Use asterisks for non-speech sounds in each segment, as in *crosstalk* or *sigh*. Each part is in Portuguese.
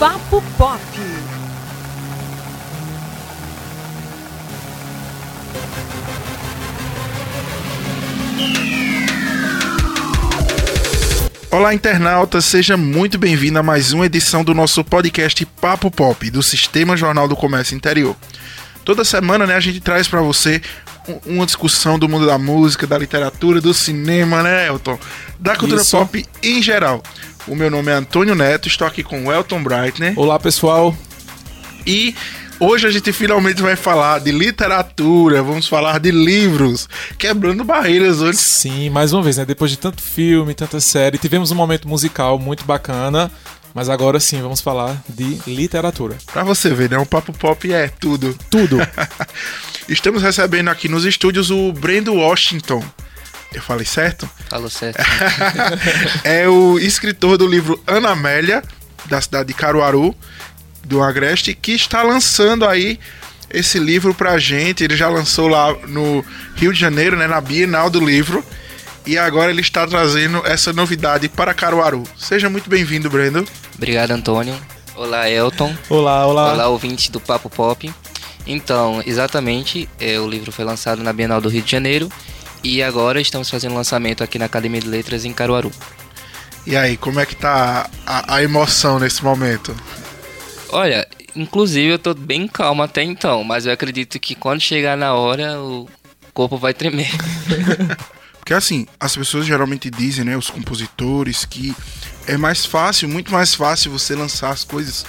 Papo Pop. Olá, internauta, seja muito bem-vindo a mais uma edição do nosso podcast Papo Pop, do Sistema Jornal do Comércio Interior. Toda semana, né, a gente traz para você uma discussão do mundo da música, da literatura, do cinema, né, Elton? Da cultura Isso. pop em geral. O meu nome é Antônio Neto, estou aqui com o Elton Breitner Olá, pessoal. e hoje a gente finalmente vai falar de literatura, vamos falar de livros, quebrando barreiras hoje. Sim, mais uma vez, né? Depois de tanto filme, tanta série, tivemos um momento musical muito bacana, mas agora sim vamos falar de literatura. Pra você ver, né, o Papo Pop é tudo. Tudo. *laughs* Estamos recebendo aqui nos estúdios o Brendo Washington. Eu falei certo? Falou certo. *laughs* é o escritor do livro Ana Amélia, da cidade de Caruaru, do Agreste, que está lançando aí esse livro pra gente. Ele já lançou lá no Rio de Janeiro, né, na Bienal do Livro. E agora ele está trazendo essa novidade para Caruaru. Seja muito bem-vindo, Brendo. Obrigado, Antônio. Olá, Elton. Olá, olá. Olá, ouvinte do Papo Pop. Então, exatamente, é, o livro foi lançado na Bienal do Rio de Janeiro e agora estamos fazendo lançamento aqui na Academia de Letras em Caruaru. E aí, como é que tá a, a emoção nesse momento? Olha, inclusive eu tô bem calmo até então, mas eu acredito que quando chegar na hora o corpo vai tremer. *laughs* Porque assim, as pessoas geralmente dizem, né, os compositores, que é mais fácil, muito mais fácil você lançar as coisas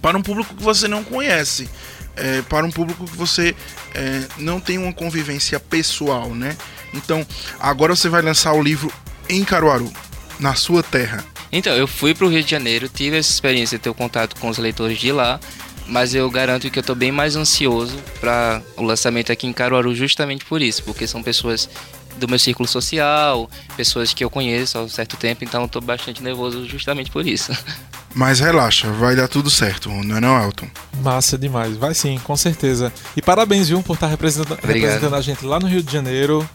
para um público que você não conhece, é, para um público que você é, não tem uma convivência pessoal, né? Então, agora você vai lançar o livro em Caruaru, na sua terra. Então, eu fui pro Rio de Janeiro, tive essa experiência de ter o contato com os leitores de lá, mas eu garanto que eu tô bem mais ansioso para o lançamento aqui em Caruaru justamente por isso, porque são pessoas do meu círculo social, pessoas que eu conheço há um certo tempo, então tô bastante nervoso justamente por isso. *laughs* Mas relaxa, vai dar tudo certo, não é não, Elton? Massa demais. Vai sim, com certeza. E parabéns, viu, por estar representando, Obrigado. representando a gente lá no Rio de Janeiro.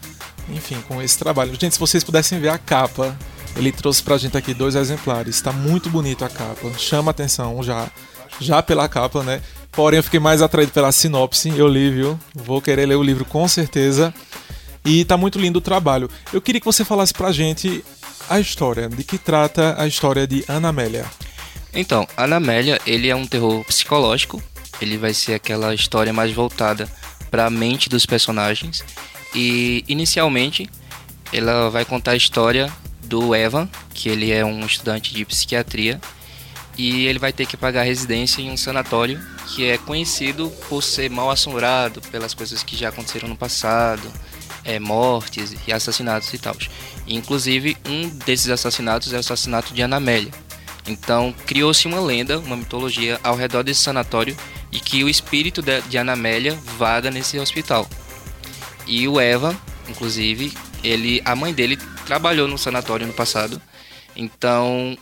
Enfim, com esse trabalho. Gente, se vocês pudessem ver a capa, ele trouxe pra gente aqui dois exemplares. Tá muito bonito a capa. Chama atenção já. Já pela capa, né? Porém, eu fiquei mais atraído pela sinopse. Eu li, viu? Vou querer ler o livro com certeza. E tá muito lindo o trabalho. Eu queria que você falasse pra gente a história, de que trata a história de Ana Amélia. Então, Ana Amélia, ele é um terror psicológico. Ele vai ser aquela história mais voltada para a mente dos personagens. E inicialmente, ela vai contar a história do Evan, que ele é um estudante de psiquiatria, e ele vai ter que pagar residência em um sanatório que é conhecido por ser mal assombrado pelas coisas que já aconteceram no passado, é, mortes e assassinatos e tal. Inclusive, um desses assassinatos é o assassinato de Ana Amélia. Então, criou-se uma lenda, uma mitologia ao redor desse sanatório de que o espírito de Ana Amélia vaga nesse hospital. E o Eva, inclusive, ele, a mãe dele trabalhou no sanatório no passado. Então,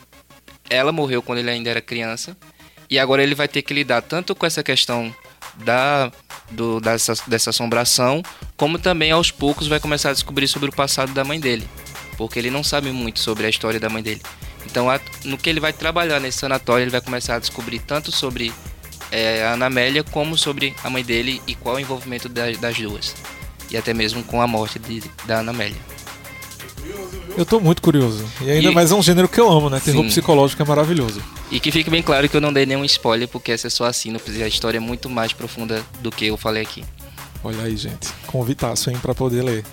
ela morreu quando ele ainda era criança. E agora ele vai ter que lidar tanto com essa questão da, do, dessa, dessa assombração, como também aos poucos vai começar a descobrir sobre o passado da mãe dele. Porque ele não sabe muito sobre a história da mãe dele. Então, no que ele vai trabalhar nesse sanatório, ele vai começar a descobrir tanto sobre é, a Ana Amélia, como sobre a mãe dele e qual é o envolvimento da- das duas. E até mesmo com a morte de- da Ana Amélia. Eu tô muito curioso. E ainda E- mais é um gênero que eu amo, né? Terror Sim. psicológico é maravilhoso. E que fique bem claro que eu não dei nenhum spoiler, porque essa é só a sinopse, a história é muito mais profunda do que eu falei aqui. Olha aí, gente. Convitaço, hein, pra poder ler.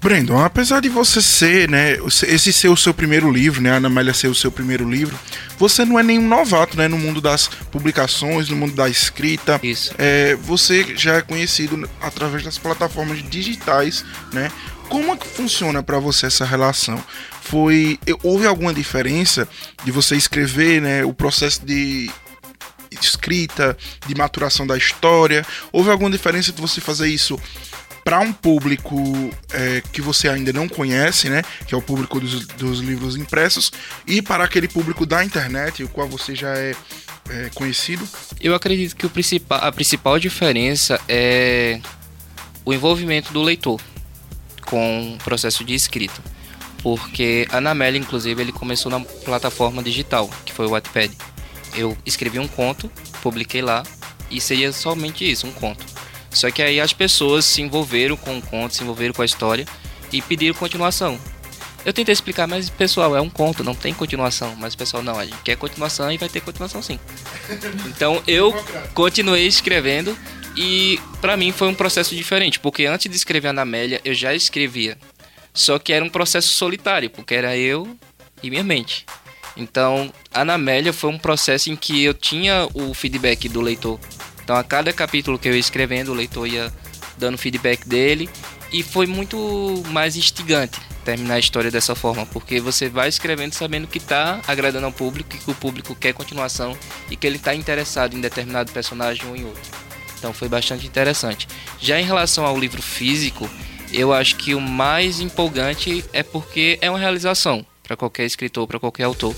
Brandon, apesar de você ser, né, esse ser o seu primeiro livro, né, a Ana Amélia ser o seu primeiro livro, você não é nenhum novato, né, no mundo das publicações, no mundo da escrita. Isso. É, você já é conhecido através das plataformas digitais, né? Como é que funciona para você essa relação? Foi houve alguma diferença de você escrever, né, o processo de escrita, de maturação da história? Houve alguma diferença de você fazer isso para um público é, que você ainda não conhece, né? Que é o público dos, dos livros impressos, e para aquele público da internet, o qual você já é, é conhecido? Eu acredito que o a principal diferença é o envolvimento do leitor com o processo de escrita. porque a Anamélia, inclusive, ele começou na plataforma digital, que foi o Wattpad. Eu escrevi um conto, publiquei lá, e seria somente isso, um conto. Só que aí as pessoas se envolveram com o conto, se envolveram com a história e pediram continuação. Eu tentei explicar, mas pessoal, é um conto, não tem continuação. Mas pessoal, não, a gente quer continuação e vai ter continuação sim. *laughs* Então eu continuei escrevendo e para mim foi um processo diferente, porque antes de escrever a Anamélia eu já escrevia. Só que era um processo solitário, porque era eu e minha mente. Então, a Anamélia foi um processo em que eu tinha o feedback do leitor. Então, a cada capítulo que eu ia escrevendo, o leitor ia dando feedback dele e foi muito mais instigante terminar a história dessa forma, porque você vai escrevendo sabendo que está agradando ao público, que o público quer continuação e que ele está interessado em determinado personagem ou em outro. Então foi bastante interessante. Já em relação ao livro físico, eu acho que o mais empolgante é porque é uma realização para qualquer escritor, para qualquer autor,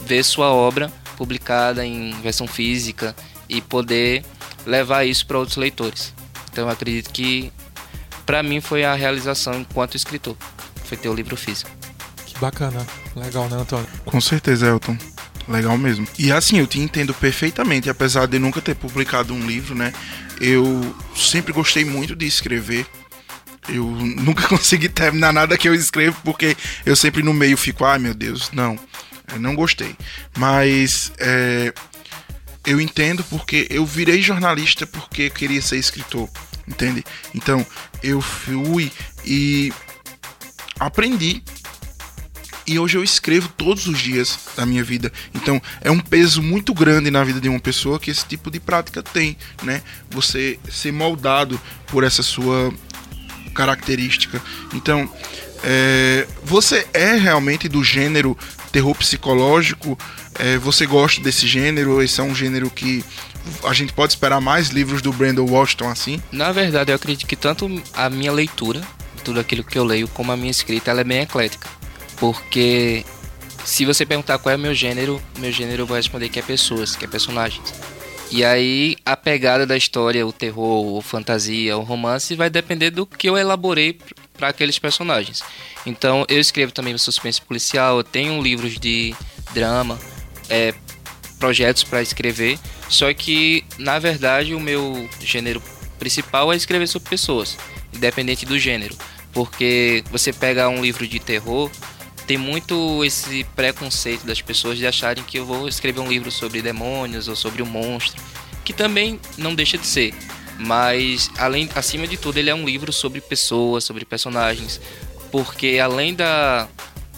ver sua obra publicada em versão física e poder levar isso para outros leitores. Então eu acredito que para mim foi a realização enquanto escritor, foi ter o livro físico. Que bacana, legal, né, Antônio? Com certeza, Elton. Legal mesmo. E assim, eu te entendo perfeitamente, apesar de nunca ter publicado um livro, né? Eu sempre gostei muito de escrever. Eu *laughs* nunca consegui terminar nada que eu escrevo, porque eu sempre no meio fico, ai meu Deus, não. Eu não gostei. Mas é, eu entendo porque eu virei jornalista porque queria ser escritor entende? Então eu fui e aprendi e hoje eu escrevo todos os dias da minha vida. Então é um peso muito grande na vida de uma pessoa que esse tipo de prática tem, né? Você ser moldado por essa sua característica. Então é, você é realmente do gênero terror psicológico? É, você gosta desse gênero? Esse é um gênero que a gente pode esperar mais livros do Brandon Washington assim? Na verdade, eu acredito que tanto a minha leitura, tudo aquilo que eu leio, como a minha escrita, ela é bem eclética. Porque se você perguntar qual é o meu gênero, meu gênero vou responder que é pessoas, que é personagens. E aí a pegada da história, o terror, o fantasia, o romance vai depender do que eu elaborei para aqueles personagens. Então eu escrevo também suspense policial, eu tenho livros de drama, é, projetos para escrever, só que na verdade o meu gênero principal é escrever sobre pessoas, independente do gênero, porque você pega um livro de terror tem muito esse preconceito das pessoas de acharem que eu vou escrever um livro sobre demônios ou sobre um monstro, que também não deixa de ser, mas além acima de tudo ele é um livro sobre pessoas, sobre personagens, porque além da,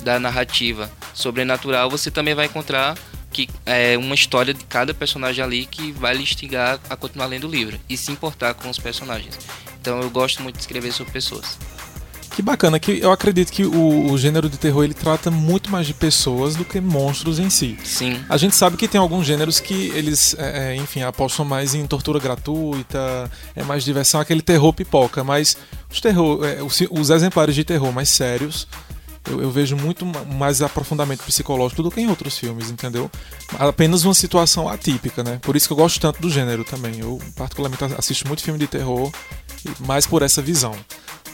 da narrativa sobrenatural, você também vai encontrar que é uma história de cada personagem ali que vai lhe instigar a continuar lendo o livro e se importar com os personagens. Então eu gosto muito de escrever sobre pessoas. Que bacana, que eu acredito que o, o, gênero de terror ele trata muito mais de pessoas do que monstros em si. Sim. A gente sabe que tem alguns gêneros que eles, é, é enfim, apostam mais em tortura gratuita, é mais diversão, aquele terror pipoca, mas os, terror, é, os, os exemplares de terror mais sérios eu, eu, vejo muito mais aprofundamento psicológico do que em outros filmes, entendeu? Apenas uma situação atípica, né? Por isso que eu gosto tanto do gênero também. Eu, particularmente, assisto muito filme de terror, mais por essa visão.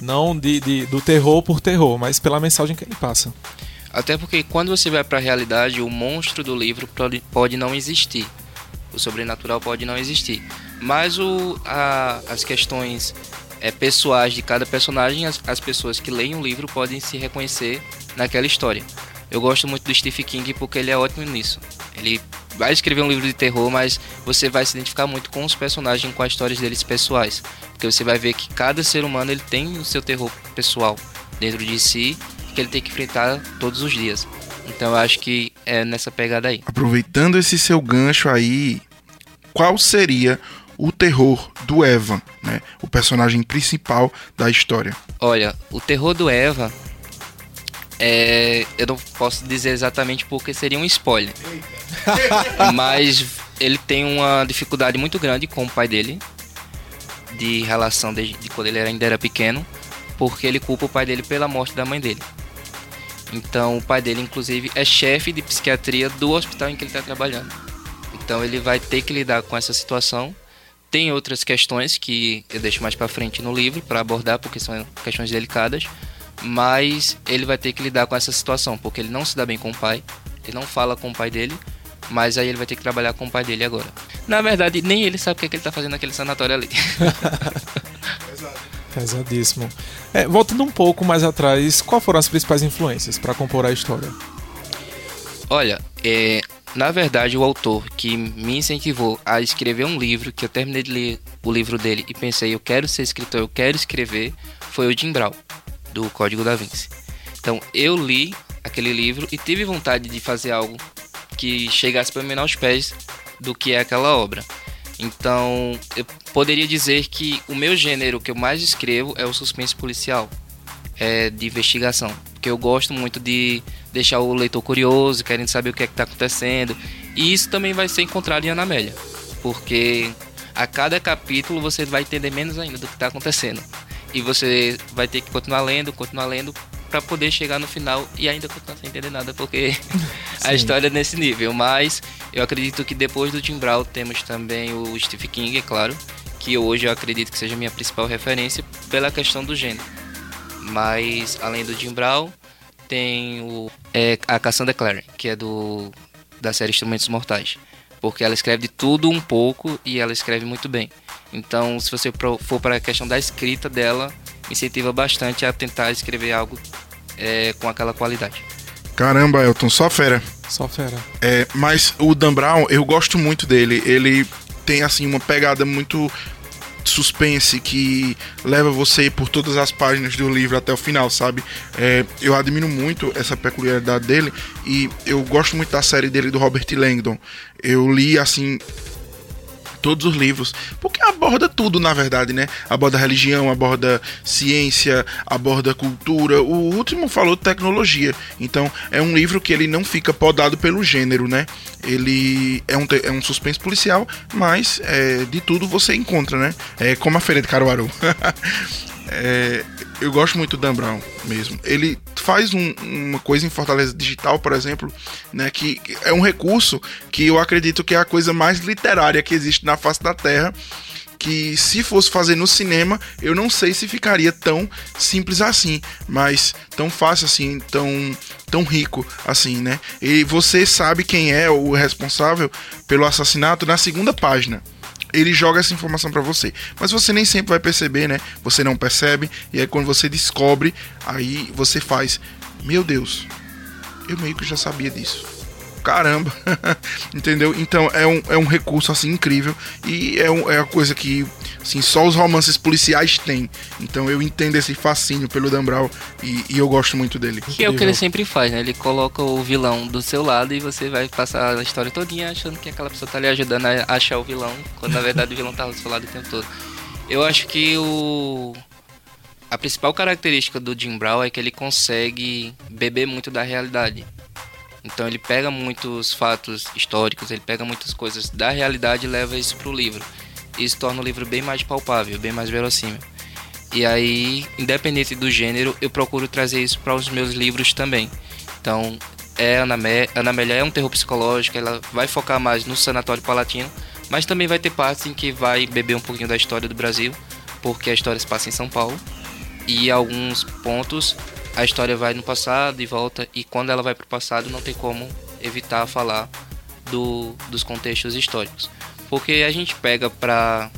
Não de, de, do terror por terror, mas pela mensagem que ele passa. Até porque quando você vai para a realidade, o monstro do livro pode não existir. O sobrenatural pode não existir. Mas o, a, as questões é, pessoais de cada personagem, as, as pessoas que leem o livro podem se reconhecer naquela história. Eu gosto muito do Stephen King porque ele é ótimo nisso. Ele vai escrever um livro de terror, mas você vai se identificar muito com os personagens, com as histórias deles pessoais, porque você vai ver que cada ser humano ele tem o seu terror pessoal dentro de si que ele tem que enfrentar todos os dias. Então eu acho que é nessa pegada aí. Aproveitando esse seu gancho aí, qual seria o terror do Evan, né? O personagem principal da história. Olha, o terror do Eva é, eu não posso dizer exatamente porque seria um spoiler. *laughs* Mas ele tem uma dificuldade muito grande com o pai dele, de relação de, de quando ele ainda era pequeno, porque ele culpa o pai dele pela morte da mãe dele. Então o pai dele, inclusive, é chefe de psiquiatria do hospital em que ele está trabalhando. Então ele vai ter que lidar com essa situação. Tem outras questões que eu deixo mais para frente no livro para abordar, porque são questões delicadas mas ele vai ter que lidar com essa situação, porque ele não se dá bem com o pai, ele não fala com o pai dele, mas aí ele vai ter que trabalhar com o pai dele agora. Na verdade, nem ele sabe o que, é que ele tá fazendo naquele sanatório ali. *laughs* Pesadíssimo. É, voltando um pouco mais atrás, quais foram as principais influências para compor a história? Olha, é, na verdade, o autor que me incentivou a escrever um livro, que eu terminei de ler o livro dele e pensei, eu quero ser escritor, eu quero escrever, foi o Jim Brown, do Código da Vinci. Então, eu li aquele livro e tive vontade de fazer algo que chegasse pelo menos aos pés do que é aquela obra. Então, eu poderia dizer que o meu gênero que eu mais escrevo é o suspense policial, é de investigação, porque eu gosto muito de deixar o leitor curioso, querendo saber o que é que está acontecendo. E isso também vai ser encontrado em Anamélia, porque a cada capítulo você vai entender menos ainda do que está acontecendo. E você vai ter que continuar lendo, continuar lendo para poder chegar no final e ainda continuar sem entender nada, porque *laughs* a história é nesse nível. Mas eu acredito que depois do Tim Brown temos também o Stephen King, é claro, que hoje eu acredito que seja a minha principal referência pela questão do gênero. Mas além do Jim Brown, tem o, é, a Cassandra Clare, que é do da série Instrumentos Mortais. Porque ela escreve de tudo um pouco e ela escreve muito bem. Então, se você for para a questão da escrita dela, incentiva bastante a tentar escrever algo é, com aquela qualidade. Caramba, Elton, só fera. Só fera. É, mas o Dan Brown, eu gosto muito dele. Ele tem assim uma pegada muito suspense que leva você por todas as páginas do livro até o final, sabe? É, eu admiro muito essa peculiaridade dele e eu gosto muito da série dele do Robert Langdon. Eu li assim todos os livros, porque aborda tudo, na verdade, né? Aborda religião, aborda ciência, aborda cultura. O último falou tecnologia. Então, é um livro que ele não fica podado pelo gênero, né? Ele é um, é um suspense policial, mas é, de tudo você encontra, né? É como a Feira de Caruaru. *laughs* é, eu gosto muito do Dan Brown mesmo. Ele faz um, uma coisa em Fortaleza Digital, por exemplo, né, que é um recurso que eu acredito que é a coisa mais literária que existe na face da Terra. Que se fosse fazer no cinema, eu não sei se ficaria tão simples assim, mas tão fácil assim, tão, tão rico assim, né? E você sabe quem é o responsável pelo assassinato na segunda página ele joga essa informação para você. Mas você nem sempre vai perceber, né? Você não percebe, e aí quando você descobre, aí você faz: Meu Deus, eu meio que já sabia disso caramba, *laughs* entendeu? Então é um, é um recurso assim incrível e é, um, é a coisa que assim, só os romances policiais têm. Então eu entendo esse fascínio pelo Dan Brown e, e eu gosto muito dele. Que é o que ele sempre faz, né? Ele coloca o vilão do seu lado e você vai passar a história todinha achando que aquela pessoa tá lhe ajudando a achar o vilão, quando na verdade o vilão tá do seu lado o tempo todo. Eu acho que o a principal característica do Jim Brown é que ele consegue beber muito da realidade. Então ele pega muitos fatos históricos, ele pega muitas coisas da realidade e leva isso para o livro. Isso torna o livro bem mais palpável, bem mais verossímil. E aí, independente do gênero, eu procuro trazer isso para os meus livros também. Então, é Ana Amélia é um terror psicológico, ela vai focar mais no sanatório palatino, mas também vai ter partes em que vai beber um pouquinho da história do Brasil, porque a história se passa em São Paulo. E alguns pontos a história vai no passado e volta, e quando ela vai para o passado não tem como evitar falar do, dos contextos históricos. Porque a gente pega para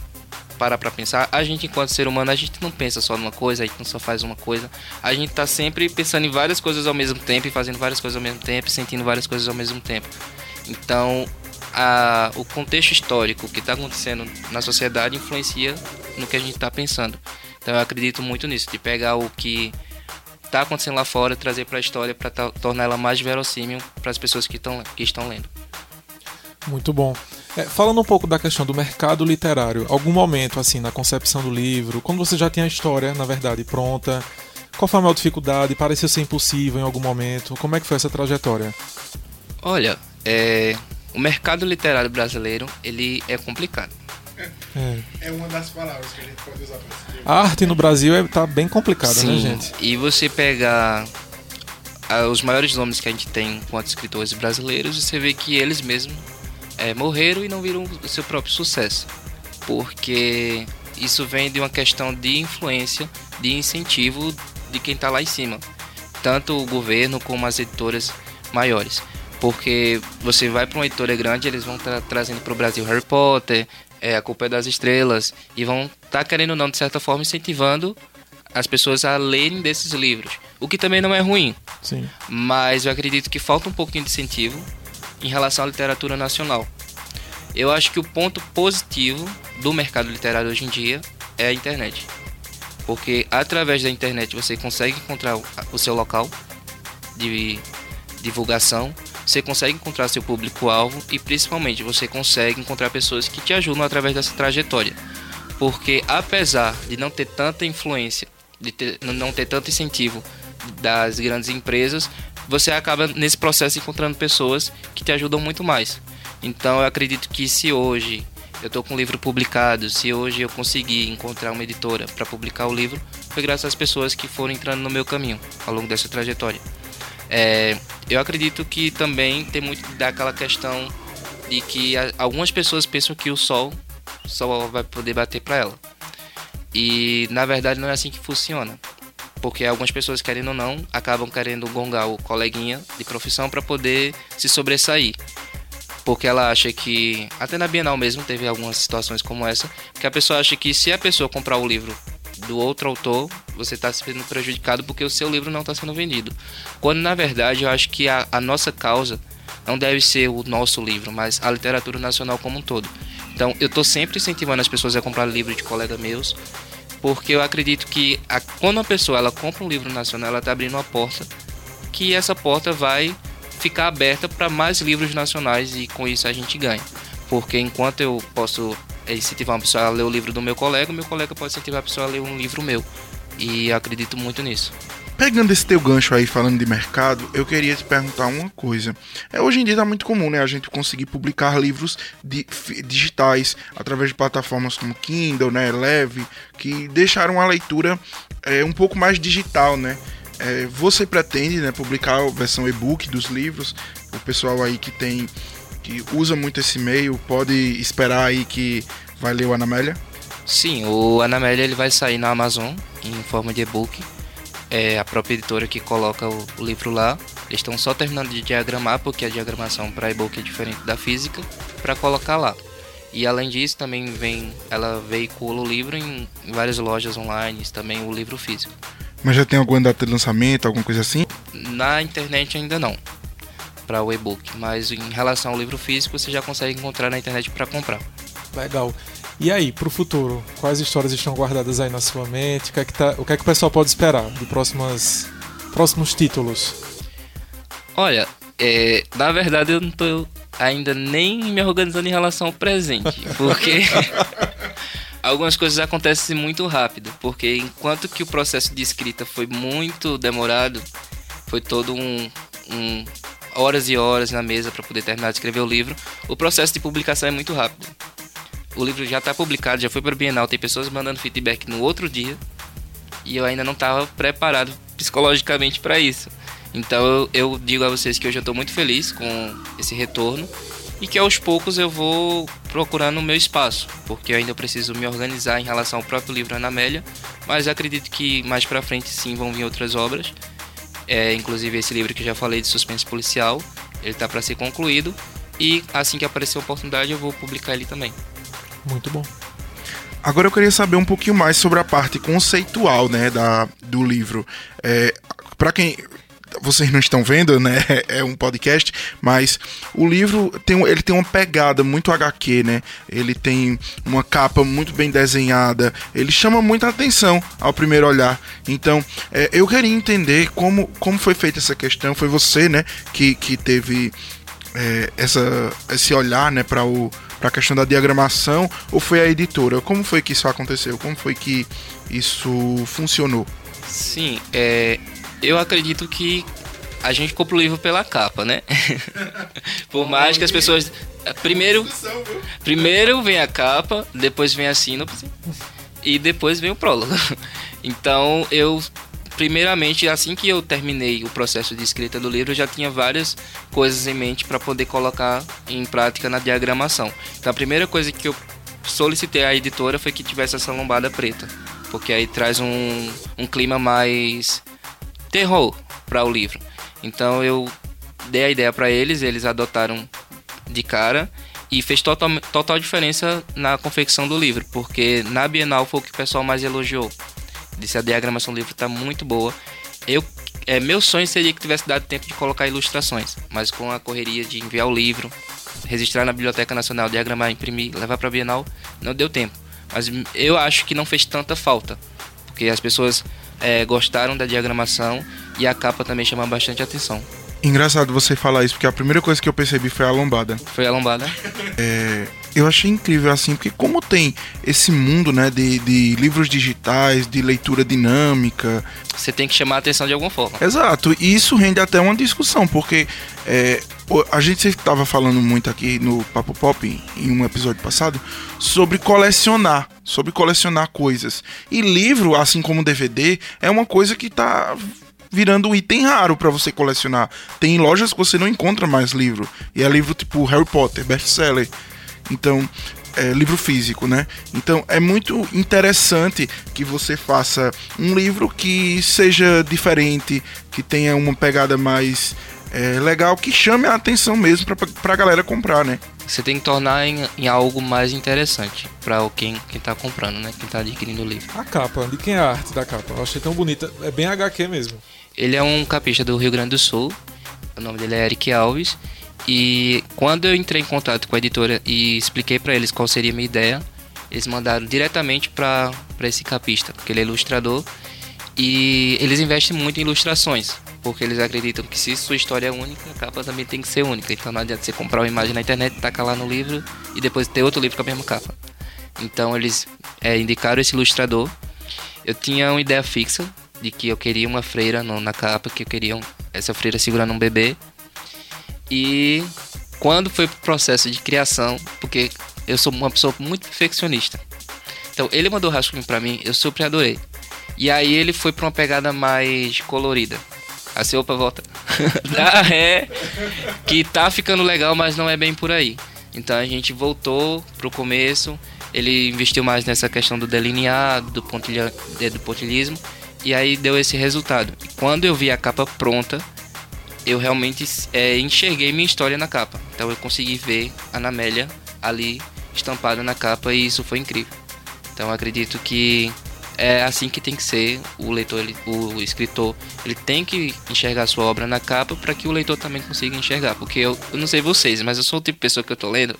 para pra pensar, a gente enquanto ser humano, a gente não pensa só numa coisa, a gente não só faz uma coisa, a gente tá sempre pensando em várias coisas ao mesmo tempo e fazendo várias coisas ao mesmo tempo, sentindo várias coisas ao mesmo tempo. Então, a, o contexto histórico que está acontecendo na sociedade influencia no que a gente está pensando. Então, eu acredito muito nisso, de pegar o que está acontecendo lá fora, trazer para a história para tornar ela mais verossímil para as pessoas que, estão que estão lendo. Muito bom. É, falando um pouco da questão do mercado literário, algum momento assim na concepção do livro, quando você já tinha a história, na verdade, pronta, qual foi a maior dificuldade? Pareceu ser impossível em algum momento? Como é que foi essa trajetória? Olha, é, o mercado literário brasileiro ele é complicado. É. é uma das palavras que a gente pode usar para descrever. A arte no Brasil é, tá bem complicada, né, Sim, né, gente? E você pegar os maiores nomes que a gente tem enquanto escritores brasileiros, você vê que eles mesmos é, morreram e não viram o seu próprio sucesso. Porque isso vem de uma questão de influência, de incentivo de quem está lá em cima, tanto o governo como as editoras maiores. Porque você vai para uma editora grande, eles vão estar tá trazendo para o Brasil Harry Potter, é, A Culpa é das Estrelas, e vão estar tá, querendo ou não, de certa forma, incentivando as pessoas a lerem desses livros. O que também não é ruim. Sim. Mas eu acredito que falta um pouquinho de incentivo em relação à literatura nacional. Eu acho que o ponto positivo do mercado literário hoje em dia é a internet. Porque através da internet você consegue encontrar o seu local de divulgação, você consegue encontrar seu público-alvo e principalmente você consegue encontrar pessoas que te ajudam através dessa trajetória. Porque apesar de não ter tanta influência, de ter, não ter tanto incentivo das grandes empresas, você acaba nesse processo encontrando pessoas que te ajudam muito mais. Então eu acredito que se hoje eu estou com o livro publicado, se hoje eu conseguir encontrar uma editora para publicar o livro, foi graças às pessoas que foram entrando no meu caminho ao longo dessa trajetória. É, eu acredito que também tem muito daquela questão de que algumas pessoas pensam que o sol só vai poder bater para ela. E na verdade não é assim que funciona. Porque algumas pessoas, querendo ou não, acabam querendo gongar o coleguinha de profissão para poder se sobressair porque ela acha que até na Bienal mesmo teve algumas situações como essa, que a pessoa acha que se a pessoa comprar o livro do outro autor, você está sendo prejudicado porque o seu livro não está sendo vendido. Quando na verdade eu acho que a, a nossa causa não deve ser o nosso livro, mas a literatura nacional como um todo. Então eu estou sempre incentivando as pessoas a comprar livro de colegas meus, porque eu acredito que a, quando a pessoa ela compra um livro nacional, ela está abrindo uma porta, que essa porta vai ficar aberta para mais livros nacionais e com isso a gente ganha. Porque enquanto eu posso incentivar uma pessoa a ler o livro do meu colega, meu colega pode incentivar a pessoa a ler um livro meu. E acredito muito nisso. Pegando esse teu gancho aí falando de mercado, eu queria te perguntar uma coisa. É, hoje em dia tá muito comum, né, a gente conseguir publicar livros di digitais através de plataformas como Kindle, né, Leve, que deixaram a leitura é, um pouco mais digital, né? É, você pretende né, publicar a versão e-book dos livros? O pessoal aí que tem que usa muito esse meio pode esperar aí que vai ler o Anamélia? Sim, o Anamélia ele vai sair na Amazon em forma de e-book. É a própria editora que coloca o, o livro lá. Eles estão só terminando de diagramar porque a diagramação para e-book é diferente da física para colocar lá. E além disso, também vem, ela veicula o livro em, em várias lojas online, também o livro físico. Mas já tem alguma data de lançamento, alguma coisa assim? Na internet ainda não, para o e-book. Mas em relação ao livro físico, você já consegue encontrar na internet para comprar. Legal. E aí, para o futuro, quais histórias estão guardadas aí na sua mente? O que é que, tá, o, que, é que o pessoal pode esperar de próximas, próximos títulos? Olha, é, na verdade eu não estou ainda nem me organizando em relação ao presente, *laughs* porque algumas coisas acontecem muito rápido, porque enquanto que o processo de escrita foi muito demorado, foi todo um, um horas e horas na mesa para poder terminar de escrever o livro, o processo de publicação é muito rápido. O livro já está publicado, já foi para o Bienal, tem pessoas mandando feedback no outro dia e eu ainda não estava preparado psicologicamente para isso. Então eu, eu, digo a vocês que hoje eu estou muito feliz com esse retorno e que aos poucos eu vou procurando o meu espaço, porque eu ainda preciso me organizar em relação ao próprio livro Anamélia, mas acredito que mais para frente sim vão vir outras obras, é, inclusive esse livro que eu já falei de suspense policial, ele está para ser concluído e assim que aparecer a oportunidade eu vou publicar ele também. Muito bom. Agora eu queria saber um pouquinho mais sobre a parte conceitual, né, da, do livro. É, para quem vocês não estão vendo, né? *laughs* É um podcast, mas o livro tem, ele tem uma pegada muito HQ, né? Ele tem uma capa muito bem desenhada, ele chama muita atenção ao primeiro olhar. Então, é, eu queria entender como, como foi feita essa questão. Foi você, né, que, que teve é, essa, esse olhar, né, para o para a questão da diagramação ou foi a editora? Como foi que isso aconteceu? Como foi que isso funcionou? Sim, é, eu acredito que a gente compra o livro pela capa, né? *laughs* Por mais que as pessoas. Primeiro, primeiro vem a capa, depois vem a sinopse e depois vem o prólogo. *laughs* Então eu primeiramente, assim que eu terminei o processo de escrita do livro, eu já tinha várias coisas em mente para poder colocar em prática na diagramação. Então, a primeira coisa que eu solicitei à editora foi que tivesse essa lombada preta porque aí traz um, um clima mais terror para o livro. Então eu dei a ideia para eles, eles adotaram de cara e fez total, total diferença na confecção do livro, porque na Bienal foi o que o pessoal mais elogiou. Disse a diagramação do livro está muito boa. Eu é, meu sonho seria que tivesse dado tempo de colocar ilustrações, mas com a correria de enviar o livro, registrar na Biblioteca Nacional, diagramar, imprimir, levar para a Bienal, não deu tempo. Mas eu acho que não fez tanta falta, porque as pessoas é, gostaram da diagramação e a capa também chama bastante atenção. Engraçado você falar isso, porque a primeira coisa que eu percebi foi a lombada. Foi a lombada? É, eu achei incrível assim, porque como tem esse mundo, né, de, de livros digitais, de leitura dinâmica. Você tem que chamar a atenção de alguma forma. Exato, e isso rende até uma discussão, porque é, a gente estava falando muito aqui no Papo Pop, em um episódio passado, sobre colecionar, sobre colecionar coisas. E livro, assim como DVD, é uma coisa que está virando um item raro para você colecionar. Tem lojas que você não encontra mais livro. E é livro tipo Harry Potter, best-seller. Então, é, livro físico, né? Então é muito interessante que você faça um livro que seja diferente, que tenha uma pegada mais é, legal, que chame a atenção mesmo pra, pra galera comprar, né? Você tem que tornar em, em algo mais interessante para quem, quem tá comprando, né? Quem tá adquirindo o livro. A capa, de quem é a arte da capa? Eu achei tão bonita. É bem HQ mesmo. Ele é um capista do Rio Grande do Sul. O nome dele é Eric Alves. E quando eu entrei em contato com a editora e expliquei para eles qual seria a minha ideia, eles mandaram diretamente para esse capista, porque ele é ilustrador e eles investem muito em ilustrações, porque eles acreditam que se sua história é única, a capa também tem que ser única. Então não adianta você comprar uma imagem na internet, tacar lá no livro e depois ter outro livro com a mesma capa. Então eles é, indicaram esse ilustrador. Eu tinha uma ideia fixa de que eu queria uma freira no, na capa, que eu queria um, essa freira segurando um bebê. E quando foi pro processo de criação, porque eu sou uma pessoa muito perfeccionista. Então ele mandou o rascunho para mim, eu super adorei. E aí ele foi pra uma pegada mais colorida. Assim, opa, volta. Dá *laughs* ré, que tá ficando legal, mas não é bem por aí. Então a gente voltou pro começo, ele investiu mais nessa questão do delineado, do, pontilha, do pontilhismo, e aí deu esse resultado. Quando eu vi a capa pronta, eu realmente é, enxerguei minha história na capa. Então eu consegui ver a Anamélia ali estampada na capa e isso foi incrível. Então acredito que é assim que tem que ser o leitor, ele, o escritor, ele tem que enxergar sua obra na capa para que o leitor também consiga enxergar, porque eu, eu, não sei vocês, mas eu sou o tipo de pessoa que eu tô lendo,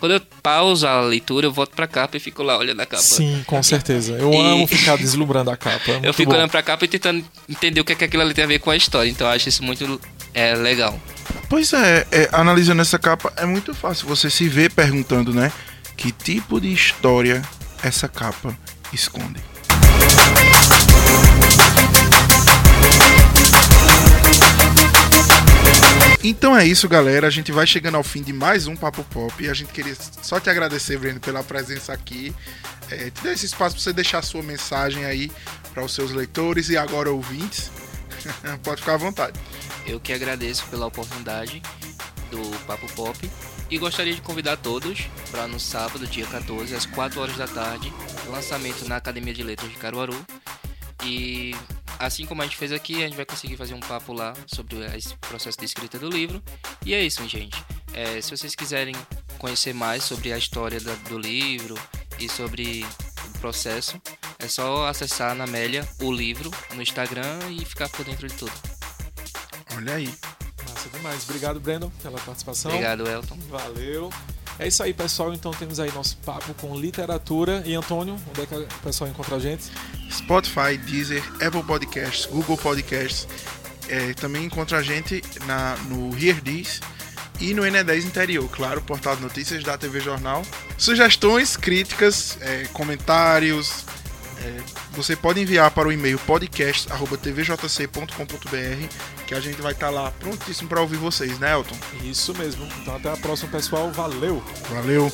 quando eu pauso a leitura, eu volto pra capa e fico lá olhando a capa. Sim, com certeza. Eu e... amo ficar deslumbrando a capa. É *laughs* eu fico bom. olhando pra capa e tentando entender o que, é que aquilo ali tem a ver com a história. Então eu acho isso muito é, legal. Pois é, é, analisando essa capa, é muito fácil você se ver perguntando, né? Que tipo de história essa capa esconde? Então é isso, galera. A gente vai chegando ao fim de mais um Papo Pop. E a gente queria só te agradecer, Breno, pela presença aqui. É, te dar esse espaço para você deixar a sua mensagem aí para os seus leitores e agora ouvintes. *laughs* Pode ficar à vontade. Eu que agradeço pela oportunidade do Papo Pop e gostaria de convidar todos para no sábado, dia 14, às 4 horas da tarde, lançamento na Academia de Letras de Caruaru. E assim como a gente fez aqui, a gente vai conseguir fazer um papo lá sobre esse processo de escrita do livro. E é isso, gente. É, se vocês quiserem conhecer mais sobre a história da, do livro e sobre o processo, é só acessar na Amélia o livro no Instagram e ficar por dentro de tudo. Olha aí. Massa demais. Obrigado, Brandon, pela participação. Obrigado, Elton. Valeu. É isso aí, pessoal. Então temos aí nosso papo com literatura. E Antônio, onde é que o pessoal encontra a gente? Spotify, Deezer, Apple Podcasts, Google Podcasts. É, também encontra a gente na, no Here This e no N10 Interior, claro, portal de notícias da TV Jornal. Sugestões, críticas, é, comentários, é, você pode enviar para o e-mail podcast.tvjc.com.br que a gente vai estar tá lá prontíssimo para ouvir vocês, né, Elton? Isso mesmo. Então até a próxima, pessoal. Valeu! Valeu!